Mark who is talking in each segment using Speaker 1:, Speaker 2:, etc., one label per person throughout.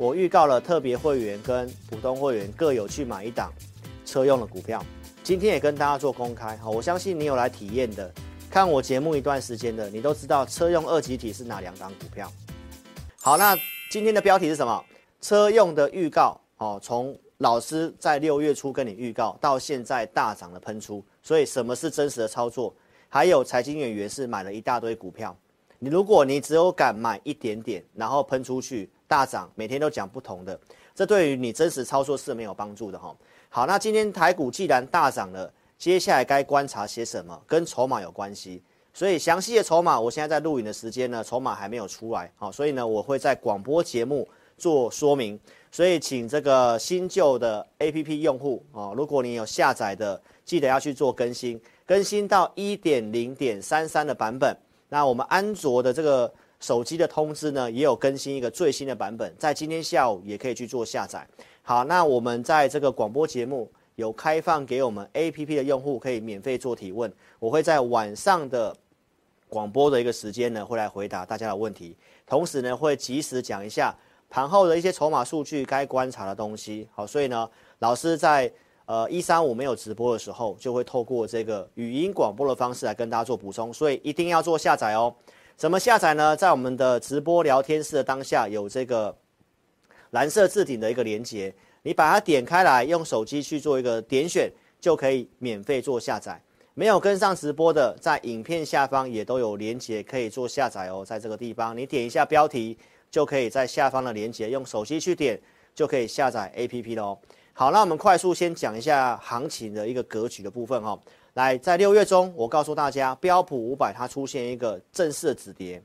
Speaker 1: 我预告了特别会员跟普通会员各有去买一档车用的股票，今天也跟大家做公开。好，我相信你有来体验的，看我节目一段时间的，你都知道车用二级体是哪两档股票。好，那今天的标题是什么？车用的预告。哦，从老师在六月初跟你预告到现在大涨的喷出，所以什么是真实的操作？还有财经演员是买了一大堆股票，你如果你只有敢买一点点，然后喷出去大涨，每天都讲不同的，这对于你真实操作是没有帮助的哈。好，那今天台股既然大涨了，接下来该观察些什么？跟筹码有关系，所以详细的筹码，我现在在录影的时间呢，筹码还没有出来，好，所以呢，我会在广播节目做说明。所以，请这个新旧的 APP 用户哦，如果你有下载的，记得要去做更新，更新到一点零点三三的版本。那我们安卓的这个手机的通知呢，也有更新一个最新的版本，在今天下午也可以去做下载。好，那我们在这个广播节目有开放给我们 APP 的用户可以免费做提问，我会在晚上的广播的一个时间呢，会来回答大家的问题，同时呢，会及时讲一下。盘后的一些筹码数据，该观察的东西，好，所以呢，老师在呃一三五没有直播的时候，就会透过这个语音广播的方式来跟大家做补充，所以一定要做下载哦。怎么下载呢？在我们的直播聊天室的当下有这个蓝色置顶的一个连接，你把它点开来，用手机去做一个点选，就可以免费做下载。没有跟上直播的，在影片下方也都有连接可以做下载哦，在这个地方你点一下标题。就可以在下方的连接用手机去点，就可以下载 APP 了哦。好，那我们快速先讲一下行情的一个格局的部分哈。来，在六月中，我告诉大家，标普五百它出现一个正式的止跌，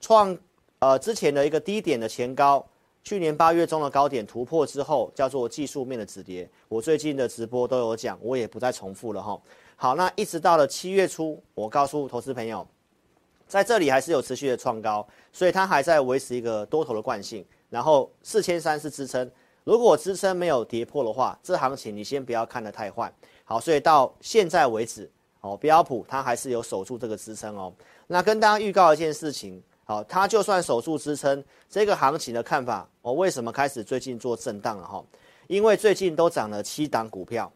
Speaker 1: 创呃之前的一个低点的前高，去年八月中的高点突破之后，叫做技术面的止跌。我最近的直播都有讲，我也不再重复了哈。好，那一直到了七月初，我告诉投资朋友。在这里还是有持续的创高，所以它还在维持一个多头的惯性。然后四千三是支撑，如果支撑没有跌破的话，这行情你先不要看得太坏。好，所以到现在为止，哦，标普它还是有守住这个支撑哦。那跟大家预告一件事情，好，它就算守住支撑，这个行情的看法，我为什么开始最近做震荡了哈？因为最近都涨了七档股票，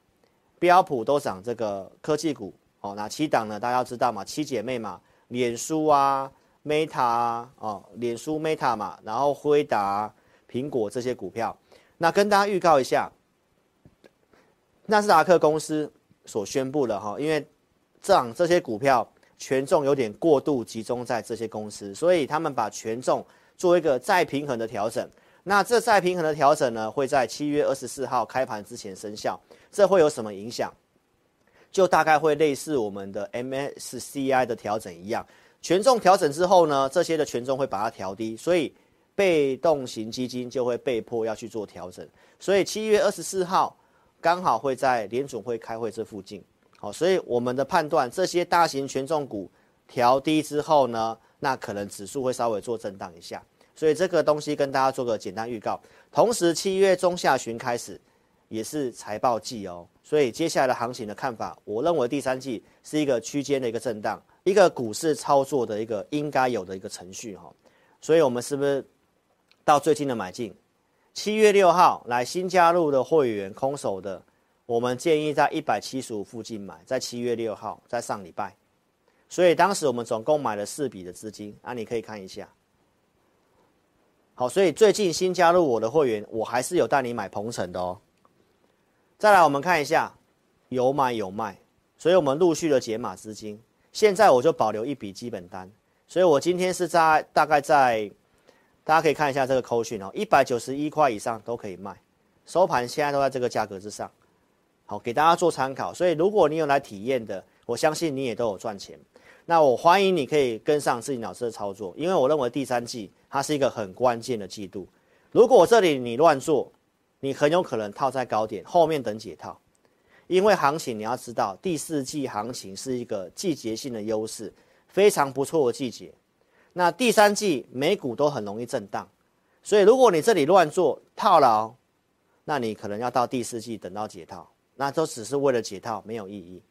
Speaker 1: 标普都涨这个科技股，哦，那七档呢？大家知道嘛，七姐妹嘛。脸书啊，Meta 啊，哦，脸书 Meta 嘛，然后辉达、苹果这些股票，那跟大家预告一下，纳斯达克公司所宣布的哈，因为这样这些股票权重有点过度集中在这些公司，所以他们把权重做一个再平衡的调整。那这再平衡的调整呢，会在七月二十四号开盘之前生效，这会有什么影响？就大概会类似我们的 MSCI 的调整一样，权重调整之后呢，这些的权重会把它调低，所以被动型基金就会被迫要去做调整。所以七月二十四号刚好会在联总会开会这附近，好，所以我们的判断，这些大型权重股调低之后呢，那可能指数会稍微做震荡一下。所以这个东西跟大家做个简单预告。同时，七月中下旬开始。也是财报季哦，所以接下来的行情的看法，我认为第三季是一个区间的一个震荡，一个股市操作的一个应该有的一个程序哈。所以我们是不是到最近的买进？七月六号来新加入的会员空手的，我们建议在一百七十五附近买，在七月六号，在上礼拜。所以当时我们总共买了四笔的资金啊，你可以看一下。好，所以最近新加入我的会员，我还是有带你买鹏程的哦。再来，我们看一下，有买有卖，所以我们陆续的解码资金。现在我就保留一笔基本单，所以我今天是在大概在，大家可以看一下这个扣讯哦，一百九十一块以上都可以卖，收盘现在都在这个价格之上，好，给大家做参考。所以如果你有来体验的，我相信你也都有赚钱。那我欢迎你可以跟上自己老师的操作，因为我认为第三季它是一个很关键的季度。如果这里你乱做，你很有可能套在高点，后面等解套，因为行情你要知道，第四季行情是一个季节性的优势，非常不错的季节。那第三季美股都很容易震荡，所以如果你这里乱做套牢，那你可能要到第四季等到解套，那都只是为了解套，没有意义。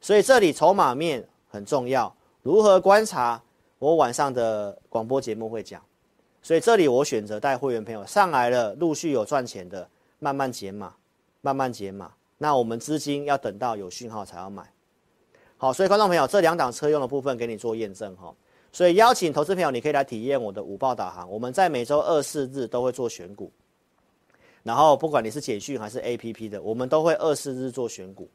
Speaker 1: 所以这里筹码面很重要，如何观察？我晚上的广播节目会讲。所以这里我选择带会员朋友上来了，陆续有赚钱的，慢慢减码，慢慢减码。那我们资金要等到有讯号才要买。好，所以观众朋友，这两档车用的部分给你做验证哈。所以邀请投资朋友，你可以来体验我的午报导航。我们在每周二、四、日都会做选股，然后不管你是简讯还是 APP 的，我们都会二、四日做选股。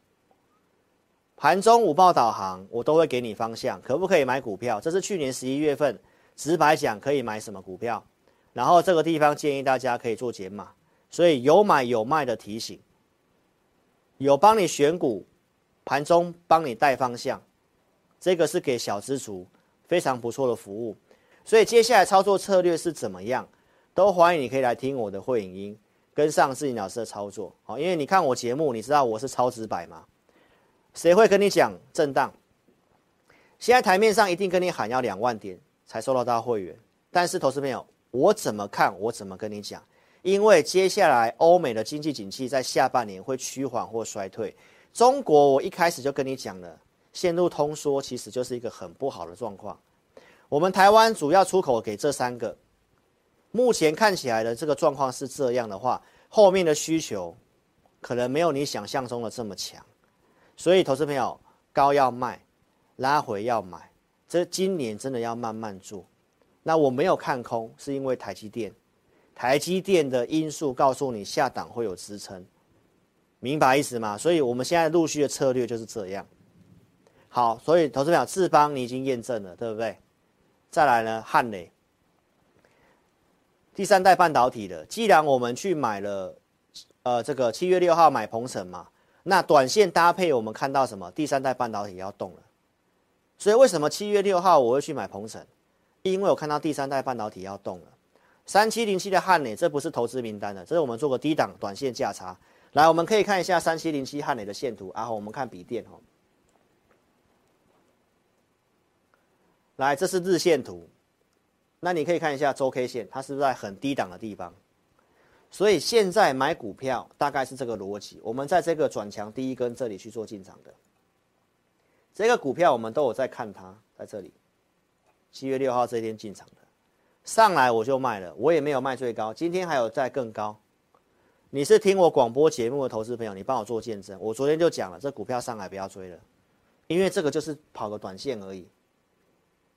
Speaker 1: 盘中午报导航，我都会给你方向，可不可以买股票？这是去年十一月份直白讲可以买什么股票，然后这个地方建议大家可以做减码，所以有买有卖的提醒，有帮你选股，盘中帮你带方向，这个是给小资族非常不错的服务。所以接下来操作策略是怎么样，都欢迎你可以来听我的会影音，跟上志霖老师的操作。好，因为你看我节目，你知道我是超直白吗？谁会跟你讲震荡？现在台面上一定跟你喊要两万点才收到到会员，但是投资朋友，我怎么看？我怎么跟你讲？因为接下来欧美的经济景气在下半年会趋缓或衰退，中国我一开始就跟你讲了，陷入通缩其实就是一个很不好的状况。我们台湾主要出口给这三个，目前看起来的这个状况是这样的话，后面的需求可能没有你想象中的这么强。所以，投资朋友，高要卖，拉回要买，这今年真的要慢慢做。那我没有看空，是因为台积电，台积电的因素告诉你下档会有支撑，明白意思吗？所以我们现在陆续的策略就是这样。好，所以投资朋友，智邦你已经验证了，对不对？再来呢，汉磊，第三代半导体的，既然我们去买了，呃，这个七月六号买鹏程嘛。那短线搭配，我们看到什么？第三代半导体要动了，所以为什么七月六号我会去买鹏程？因为我看到第三代半导体要动了。三七零七的汉磊，这不是投资名单的，这是我们做个低档短线价差。来，我们可以看一下三七零七汉磊的线图，然后我们看笔电哦。来，这是日线图，那你可以看一下周 K 线，它是不是在很低档的地方？所以现在买股票大概是这个逻辑，我们在这个转强第一根这里去做进场的，这个股票我们都有在看它，在这里，七月六号这一天进场的，上来我就卖了，我也没有卖最高，今天还有在更高。你是听我广播节目的投资朋友，你帮我做见证，我昨天就讲了，这股票上来不要追了，因为这个就是跑个短线而已，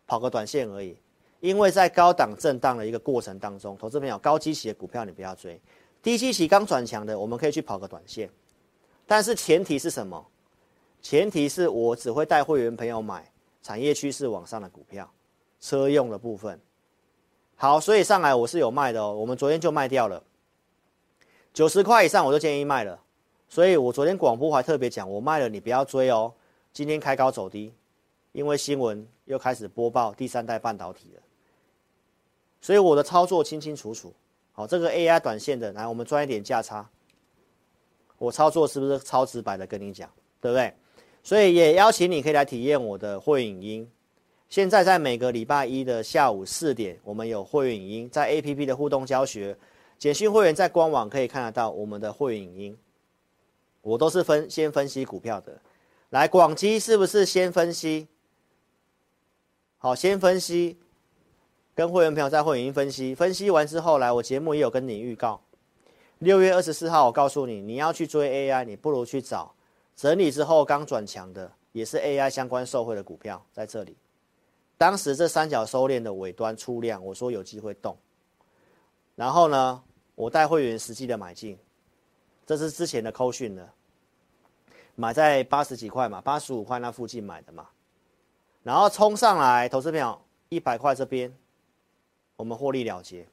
Speaker 1: 跑个短线而已。因为在高档震荡的一个过程当中，投资朋友高基期的股票你不要追，低基期刚转强的我们可以去跑个短线，但是前提是什么？前提是我只会带会员朋友买产业趋势往上的股票，车用的部分。好，所以上来我是有卖的哦，我们昨天就卖掉了，九十块以上我就建议卖了，所以我昨天广播还特别讲，我卖了你不要追哦，今天开高走低，因为新闻又开始播报第三代半导体了。所以我的操作清清楚楚，好，这个 AI 短线的，来我们赚一点价差。我操作是不是超直白的跟你讲，对不对？所以也邀请你可以来体验我的会影音。现在在每个礼拜一的下午四点，我们有会影音，在 APP 的互动教学，简讯会员在官网可以看得到我们的会影音。我都是分先分析股票的，来广基是不是先分析？好，先分析。跟会员朋友在会员分析，分析完之后来，我节目也有跟你预告，六月二十四号我告诉你，你要去追 AI，你不如去找整理之后刚转强的，也是 AI 相关受惠的股票在这里。当时这三角收敛的尾端出量，我说有机会动，然后呢，我带会员实际的买进，这是之前的扣讯的，买在八十几块嘛，八十五块那附近买的嘛，然后冲上来，投资票一百块这边。我们获利了结，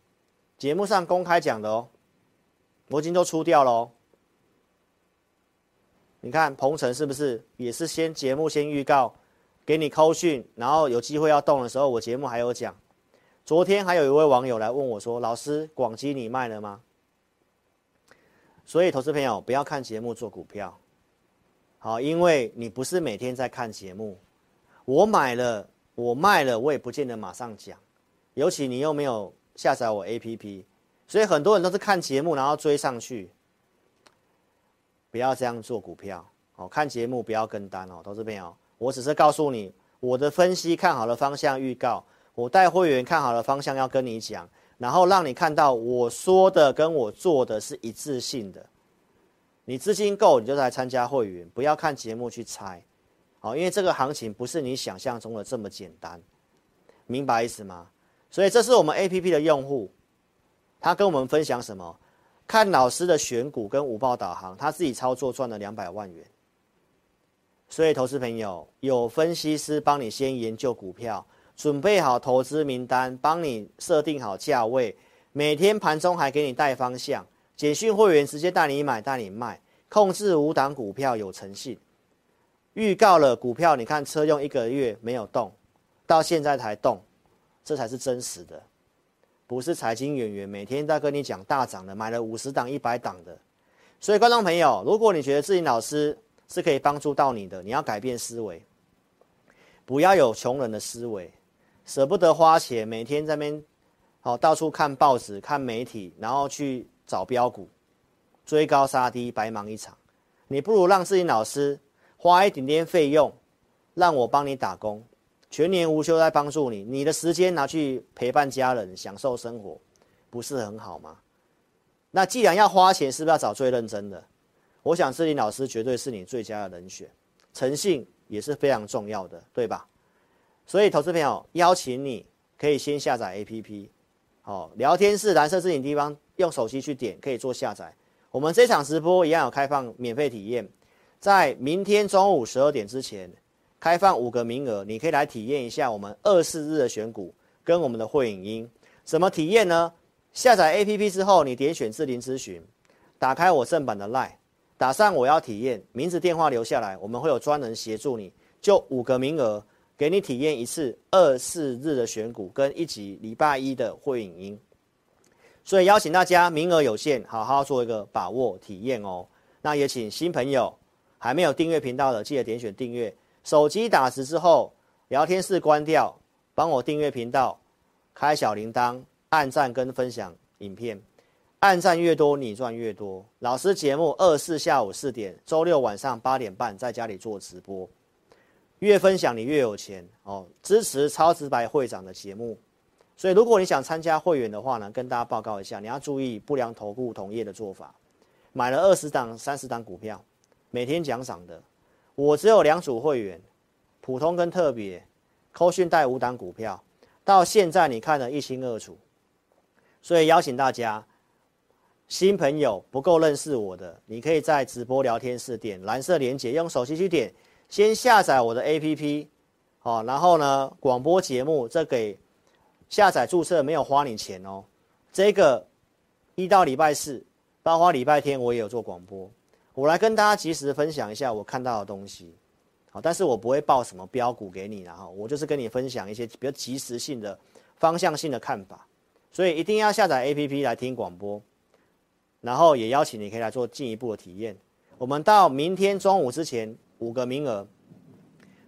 Speaker 1: 节目上公开讲的哦，我已经都出掉了哦。你看鹏程是不是也是先节目先预告，给你扣讯，然后有机会要动的时候，我节目还有讲。昨天还有一位网友来问我说：“老师，广基你卖了吗？”所以投资朋友不要看节目做股票，好，因为你不是每天在看节目。我买了，我卖了，我也不见得马上讲。尤其你又没有下载我 APP，所以很多人都是看节目然后追上去，不要这样做股票哦。看节目不要跟单哦，投资朋友，我只是告诉你我的分析看好的方向预告，我带会员看好的方向要跟你讲，然后让你看到我说的跟我做的是一致性的。你资金够，你就来参加会员，不要看节目去猜，好，因为这个行情不是你想象中的这么简单，明白意思吗？所以这是我们 APP 的用户，他跟我们分享什么？看老师的选股跟午报导航，他自己操作赚了两百万元。所以投资朋友有分析师帮你先研究股票，准备好投资名单，帮你设定好价位，每天盘中还给你带方向。简讯会员直接带你买带你卖，控制五档股票有诚信，预告了股票，你看车用一个月没有动，到现在才动，这才是真实的，不是财经演员每天在跟你讲大涨的，买了五十档一百档的。所以观众朋友，如果你觉得志霖老师是可以帮助到你的，你要改变思维，不要有穷人的思维，舍不得花钱，每天在那边好到处看报纸看媒体，然后去。找标股，追高杀低，白忙一场。你不如让志霖老师花一点点费用，让我帮你打工，全年无休在帮助你。你的时间拿去陪伴家人，享受生活，不是很好吗？那既然要花钱，是不是要找最认真的？我想志霖老师绝对是你最佳的人选，诚信也是非常重要的，对吧？所以，投资朋友邀请你可以先下载 APP，好，聊天室蓝色置顶地方。用手机去点可以做下载。我们这场直播一样有开放免费体验，在明天中午十二点之前开放五个名额，你可以来体验一下我们二四日的选股跟我们的会影音。怎么体验呢？下载 APP 之后，你点选智林咨询，打开我正版的 LINE，打上我要体验，名字电话留下来，我们会有专人协助你，就五个名额给你体验一次二四日的选股跟一集礼拜一的会影音。所以邀请大家，名额有限，好好做一个把握体验哦。那也请新朋友还没有订阅频道的，记得点选订阅。手机打字之后，聊天室关掉，帮我订阅频道，开小铃铛，按赞跟分享影片。按赞越多，你赚越多。老师节目二四下午四点，周六晚上八点半在家里做直播，越分享你越有钱哦。支持超直白会长的节目。所以，如果你想参加会员的话呢，跟大家报告一下，你要注意不良投顾同业的做法。买了二十档、三十档股票，每天奖赏的，我只有两组会员，普通跟特别，扣讯带五档股票，到现在你看得一清二楚。所以邀请大家，新朋友不够认识我的，你可以在直播聊天室点蓝色连结，用手机去点，先下载我的 APP，好，然后呢，广播节目这给。下载注册没有花你钱哦，这个一到礼拜四，包括礼拜天我也有做广播，我来跟大家及时分享一下我看到的东西，好，但是我不会报什么标股给你，然后我就是跟你分享一些比较及时性的方向性的看法，所以一定要下载 APP 来听广播，然后也邀请你可以来做进一步的体验。我们到明天中午之前五个名额，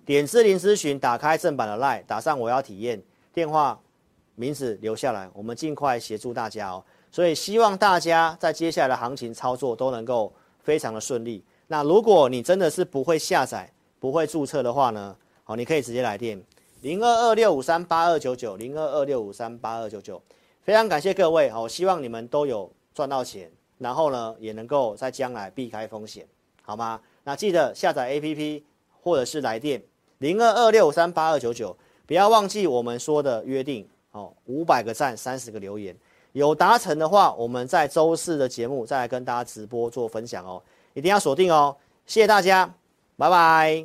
Speaker 1: 点智霖咨询，打开正版的 LINE，打上我要体验电话。名字留下来，我们尽快协助大家哦。所以希望大家在接下来的行情操作都能够非常的顺利。那如果你真的是不会下载、不会注册的话呢？好，你可以直接来电零二二六五三八二九九零二二六五三八二九九。非常感谢各位，好，希望你们都有赚到钱，然后呢也能够在将来避开风险，好吗？那记得下载 APP 或者是来电零二二六五三八二九九，不要忘记我们说的约定。哦，五百个赞，三十个留言，有达成的话，我们在周四的节目再来跟大家直播做分享哦，一定要锁定哦，谢谢大家，拜拜。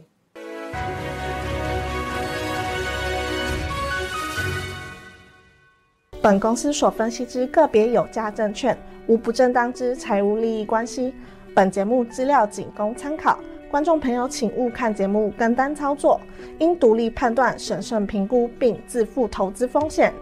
Speaker 2: 本公司所分析之个别有价证券，无不正当之财务利益关系，本节目资料仅供参考。观众朋友，请勿看节目跟单操作，应独立判断、审慎评估并自负投资风险。